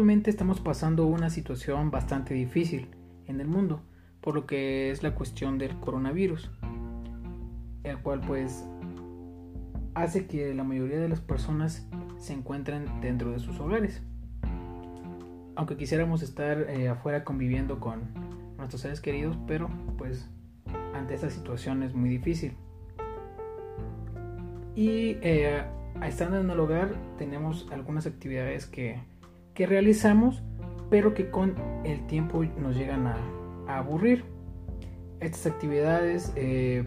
actualmente estamos pasando una situación bastante difícil en el mundo, por lo que es la cuestión del coronavirus, el cual pues hace que la mayoría de las personas se encuentren dentro de sus hogares. Aunque quisiéramos estar eh, afuera conviviendo con nuestros seres queridos, pero pues ante esta situación es muy difícil. Y eh, estando en el hogar tenemos algunas actividades que, que, realizamos, pero que con el tiempo nos llegan a, aburrir. Estas actividades eh,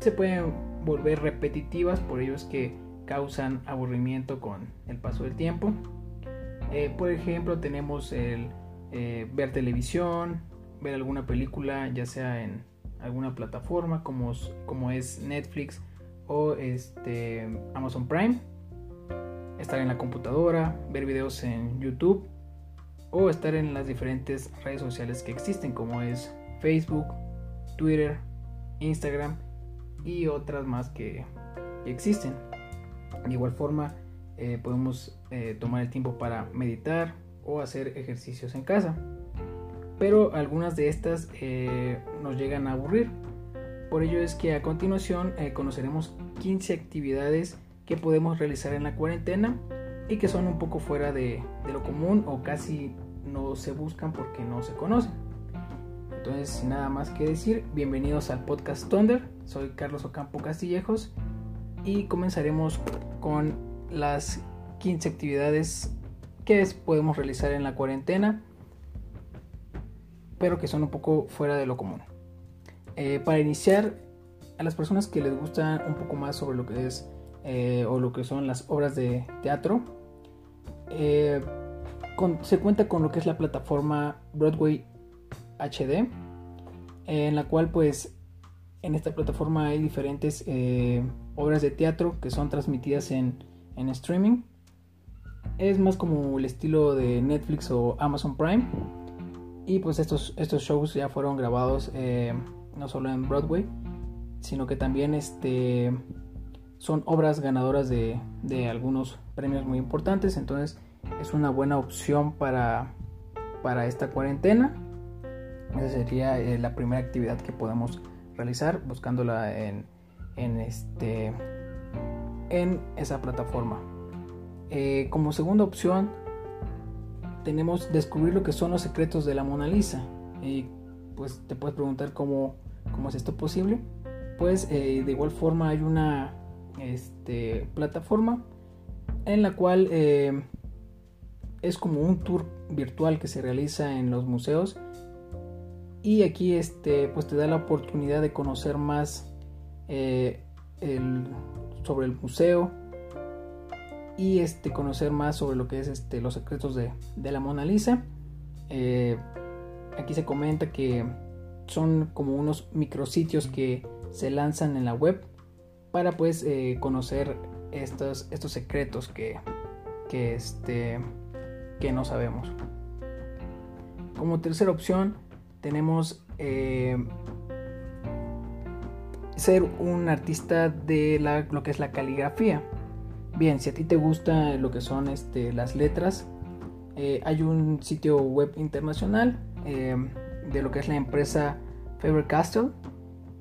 se pueden volver repetitivas, por ello es que causan aburrimiento con el paso del tiempo. Eh, por ejemplo, tenemos el ver televisión, ver alguna película, ya sea en alguna plataforma como, como es Netflix o este, Amazon Prime, estar en la computadora, ver videos en YouTube o estar en las diferentes redes sociales que existen como es Facebook, Twitter, Instagram y otras más que, existen. De igual forma eh, podemos eh, tomar el tiempo para meditar o hacer ejercicios en casa pero algunas de estas eh, nos llegan a aburrir. Por ello es que a continuación conoceremos 15 actividades que podemos realizar en la cuarentena y que son un poco fuera de, lo común o casi no se buscan porque no se conocen. Entonces, sin nada más que decir, bienvenidos al podcast Thunder. Soy Carlos Ocampo Castillejos y comenzaremos con las 15 actividades que podemos realizar en la cuarentena pero que son un poco fuera de lo común. Eh, para iniciar, a las personas que les gusta un poco más sobre lo que es eh, o lo que son las obras de teatro, eh, se cuenta con lo que es la plataforma Broadway HD, en la cual pues en esta plataforma hay diferentes obras de teatro que son transmitidas en, en streaming. Es más como el estilo de Netflix o Amazon Prime y pues estos, estos shows ya fueron grabados eh, no solo en Broadway, sino que también este, son obras ganadoras de, algunos premios muy importantes. Entonces es una buena opción para, para esta cuarentena. Esa sería eh, la primera actividad que podemos realizar buscándola en, en, este, en esa plataforma. Eh, como segunda opción tenemos descubrir lo que son los secretos de la Mona Lisa. Y pues te puedes preguntar cómo, cómo es esto posible. Pues eh, de igual forma hay una este, plataforma en la cual eh, es como un tour virtual que se realiza en los museos y aquí este pues te da la oportunidad de conocer más eh, sobre el museo y este, conocer más sobre lo que es este, los secretos de, la Mona Lisa. Eh, aquí se comenta que son como unos micrositios que se lanzan en la web para pues eh, conocer estos, estos secretos que, que, este, que no sabemos. Como tercera opción tenemos eh, ser un artista de la, lo que es la caligrafía. Bien, si a ti te gusta lo que son este, las letras, eh, hay un sitio web internacional de lo que es la empresa Faber-Castell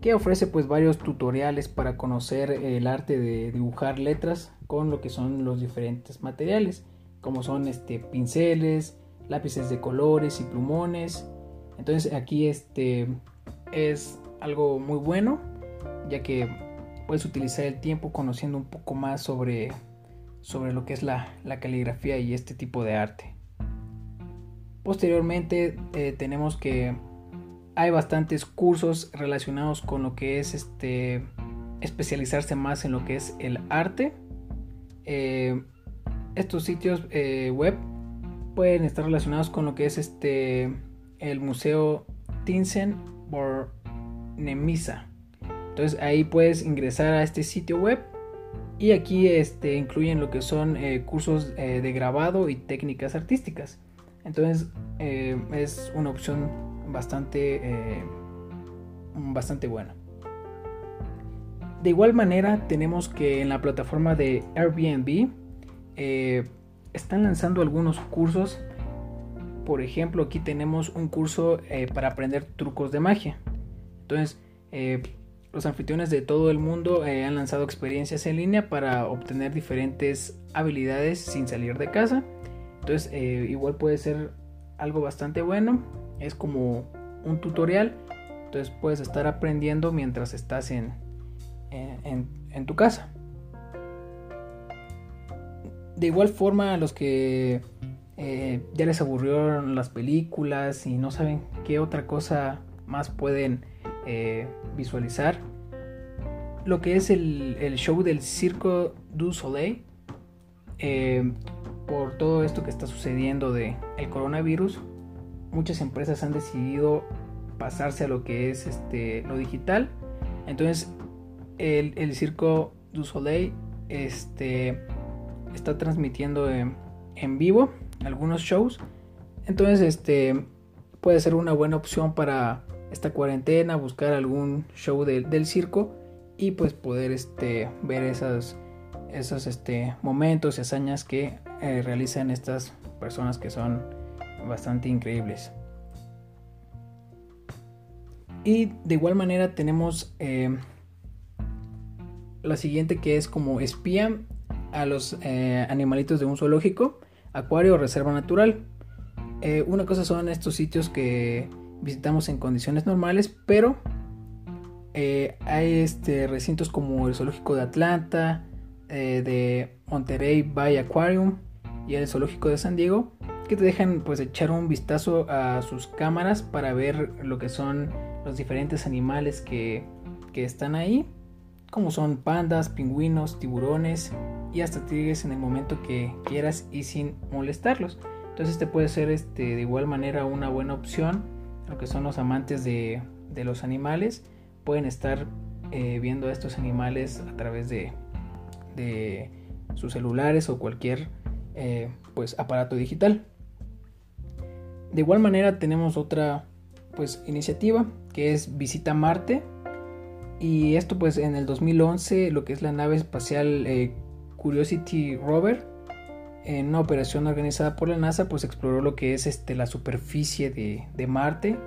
que ofrece pues varios tutoriales para conocer el arte de dibujar letras con lo que son los diferentes materiales como son este pinceles lápices de colores y plumones entonces aquí este es algo muy bueno ya que puedes utilizar el tiempo conociendo un poco más sobre sobre lo que es la, caligrafía y este tipo de arte. Posteriormente eh, tenemos que hay bastantes cursos relacionados con lo que es este especializarse más en lo que es el arte. Eh, estos sitios eh, web pueden estar relacionados con lo que es este el museo Tinsen por Nemisa. Entonces ahí puedes ingresar a este sitio web y aquí este, incluyen lo que son eh, cursos de grabado y técnicas artísticas. Entonces es una opción bastante, bastante buena. De igual manera tenemos que en la plataforma de Airbnb están lanzando algunos cursos por ejemplo, aquí tenemos un curso eh, para aprender trucos de magia. Entonces, eh, los anfitriones de todo el mundo han lanzado experiencias en línea para obtener diferentes habilidades sin salir de casa. Entonces, igual puede ser algo bastante bueno. Es como un tutorial. Entonces puedes estar aprendiendo mientras estás en, en tu casa. De igual forma, a los que eh, ya les aburrieron las películas y no saben qué otra cosa más pueden eh, visualizar, lo que es el, show del Circo du Soleil, eh, por todo esto que está sucediendo de el coronavirus, muchas empresas han decidido pasarse a lo que es este, lo digital. Entonces, el, el Circo du Soleil este, está transmitiendo en, vivo algunos shows. Entonces, este puede ser una buena opción para esta cuarentena, buscar algún show del circo y pues poder este, ver esas, esos este, momentos y hazañas que eh, realizan estas personas que son bastante increíbles. Y de igual manera tenemos eh, la siguiente que es como espía a los eh, animalitos de un zoológico, acuario o reserva natural. Eh, una cosa son estos sitios que visitamos en condiciones normales, pero hay este, recintos como el zoológico de Atlanta, de Monterey Bay Aquarium y el zoológico de San Diego, que te dejan pues echar un vistazo a sus cámaras para ver lo que son los diferentes animales que, que están ahí, como son pandas, pingüinos, tiburones y hasta tigres en el momento que quieras y sin molestarlos. Entonces este puede ser este, de igual manera una buena opción. Lo que son los amantes de, los animales pueden estar eh, viendo a estos animales a través de, sus celulares o cualquier eh, pues, aparato digital. De igual manera tenemos otra pues, iniciativa que es Visita Marte. Y esto pues en el 2011 lo que es la nave espacial eh, Curiosity Rover, en una operación organizada por la NASA, pues exploró lo que es este, la superficie de, Marte.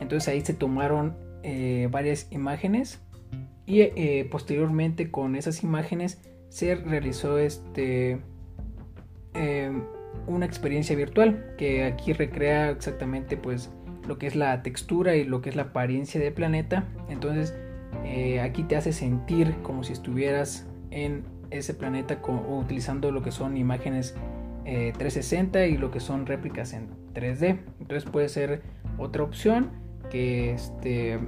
Entonces ahí se tomaron eh, varias imágenes y eh, posteriormente con esas imágenes se realizó este, em, una experiencia virtual que aquí recrea exactamente pues lo que es la textura y lo que es la apariencia del planeta. Entonces eh, aquí te hace sentir como si estuvieras en ese planeta utilizando lo que son imágenes 360 eh, y lo que son réplicas en 3D. Entonces puede ser otra opción que, este,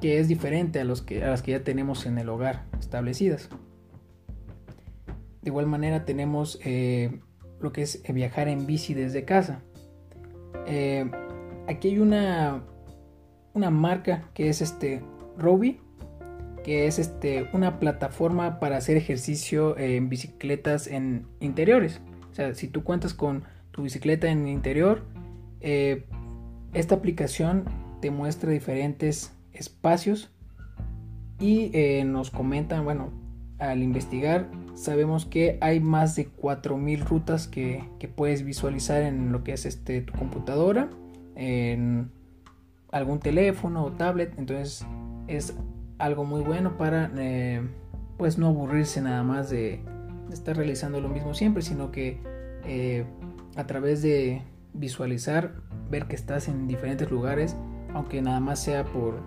que es diferente a, los que, a las que ya tenemos en el hogar establecidas. De igual manera tenemos eh, lo que es viajar en bici desde casa. Eh, aquí hay una, una marca que es este Robi que es este, una plataforma para hacer ejercicio en bicicletas en interiores. O sea, si tú cuentas con tu bicicleta en interior, eh, esta aplicación te muestra diferentes espacios y eh, nos comentan, bueno, al investigar sabemos que hay más de 4.000 rutas que, puedes visualizar en lo que es este, tu computadora, en algún teléfono o tablet, entonces es algo muy bueno para eh, pues no aburrirse nada más de, estar realizando lo mismo siempre, sino que eh, a través de visualizar, ver que estás en diferentes lugares, aunque nada más sea por,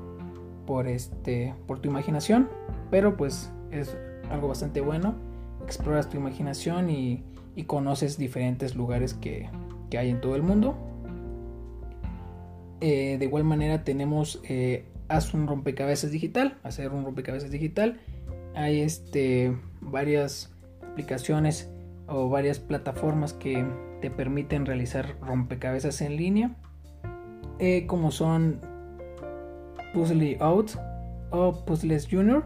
por, este, por tu imaginación, pero pues es algo bastante bueno, exploras tu imaginación y, conoces diferentes lugares que, hay en todo el mundo. Eh, de igual manera tenemos haz un rompecabezas digital, hacer un rompecabezas digital. Hay este, varias aplicaciones o varias plataformas que te permiten realizar rompecabezas en línea, eh, como son Puzzle Out o Puzzles Junior.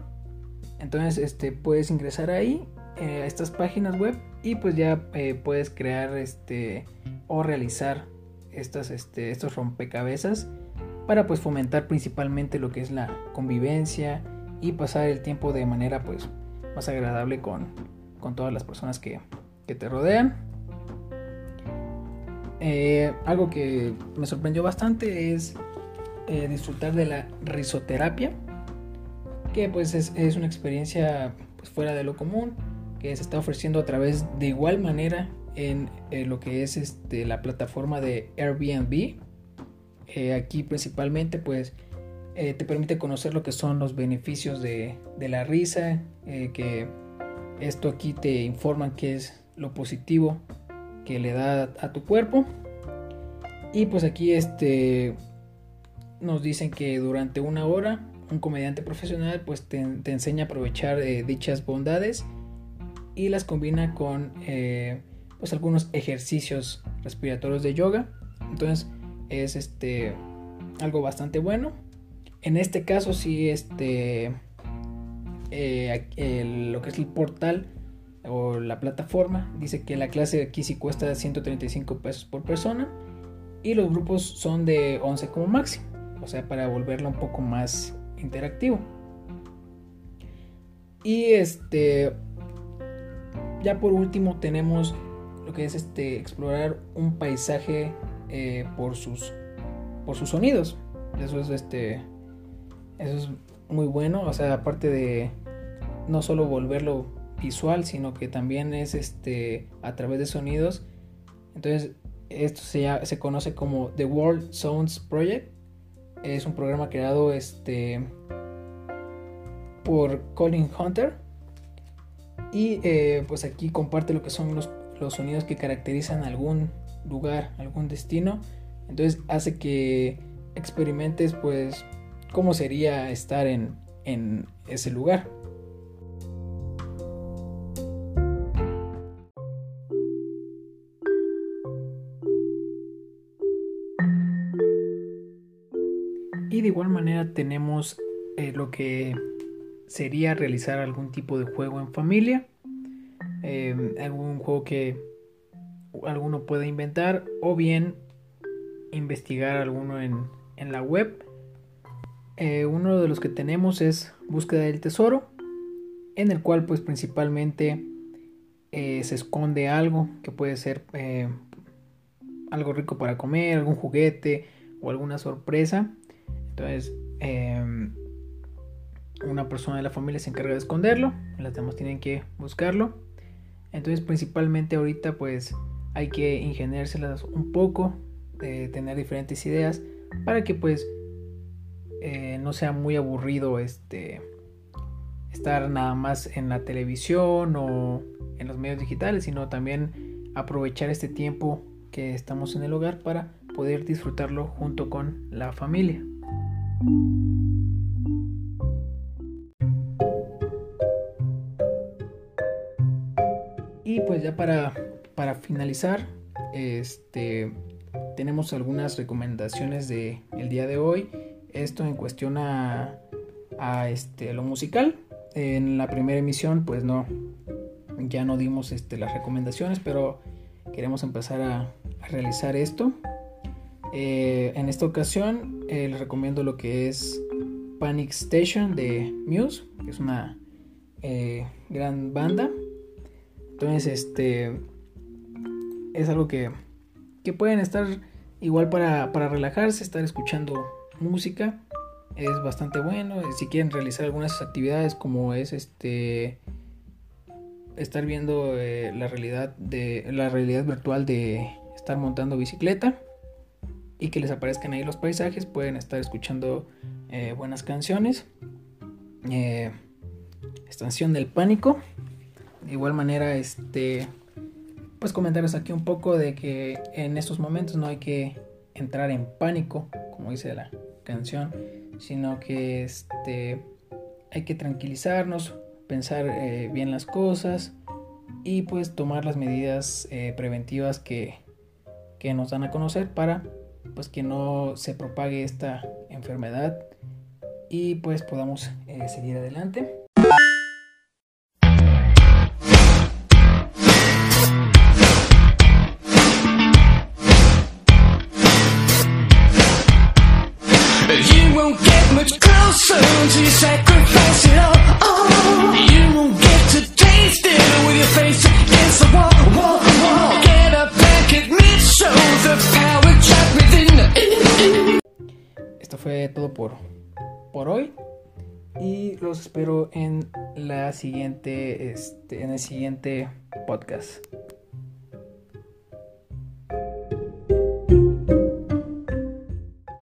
Entonces este, puedes ingresar ahí eh, estas páginas web y pues ya eh, puedes crear este, o realizar estas, este, estos rompecabezas para pues fomentar principalmente lo que es la convivencia y pasar el tiempo de manera pues más agradable con, todas las personas que, te rodean. Eh, algo que me sorprendió bastante es disfrutar de la risoterapia, que pues es, es una experiencia pues, fuera de lo común, que se está ofreciendo a través de igual manera en eh, lo que es este, la plataforma de Airbnb. aquí principalmente pues te permite conocer lo que son los beneficios de, la risa, que esto aquí te informa que es lo positivo que le da a tu cuerpo. Y pues aquí este nos dicen que durante una hora un comediante profesional pues te, enseña a aprovechar eh, dichas bondades y las combina con eh, pues algunos ejercicios respiratorios de yoga. Entonces es este algo bastante bueno. En este caso sí este eh, lo que es el portal o la plataforma dice que la clase aquí sí cuesta 135 pesos por persona y los grupos son de 11 como máximo, o sea, para volverlo un poco más interactivo. Y este ya por último tenemos lo que es este explorar un paisaje eh, por sus por sus sonidos. Eso es este eso es muy bueno, o sea, aparte de no solo volverlo visual, sino que también es este a través de sonidos. Entonces, esto se, se conoce como The World Sounds Project. Es un programa creado este por Colin Hunter. Y eh, pues aquí comparte lo que son los, los sonidos que caracterizan algún lugar, algún destino. Entonces hace que experimentes pues cómo sería estar en, en ese lugar. de igual manera tenemos eh, lo que sería realizar algún tipo de juego en familia. Em, algún juego que alguno pueda inventar o bien investigar alguno en, la web. Eh, uno de los que tenemos es búsqueda del tesoro, en el cual pues principalmente eh, se esconde algo que puede ser algo rico para comer, algún juguete o alguna sorpresa. Entonces, em, una persona de la familia se encarga de esconderlo, las demás tienen que buscarlo. Entonces, principalmente ahorita, pues hay que ingeniárselas un poco, de tener diferentes ideas para que, pues, eh, no sea muy aburrido este estar nada más en la televisión o en los medios digitales, sino también aprovechar este tiempo que estamos en el hogar para poder disfrutarlo junto con la familia. Ya para, para finalizar, este, tenemos algunas recomendaciones de el día de hoy. Esto en cuestión a, este, lo musical. En la primera emisión pues no, ya no dimos este, las recomendaciones, pero queremos empezar a, a realizar esto. Eh, en esta ocasión eh, les recomiendo lo que es Panic Station de Muse, que es una eh, gran banda. Entonces, este es algo que, que pueden estar igual para, para, relajarse, estar escuchando música. Es bastante bueno. Si quieren realizar algunas actividades como es este estar viendo la realidad de la realidad virtual de estar montando bicicleta y que les aparezcan ahí los paisajes. Pueden estar escuchando eh, buenas canciones. Eh, Estación del Pánico. De igual manera, este, pues comentaros aquí un poco de que en estos momentos no hay que entrar en pánico, como dice la canción, sino que este, hay que tranquilizarnos, pensar eh, bien las cosas y pues tomar las medidas preventivas que, que nos dan a conocer para pues que no se propague esta enfermedad y pues podamos eh, seguir adelante. You the Esto fue todo por, por hoy. Y los espero en la siguiente este, en el siguiente podcast.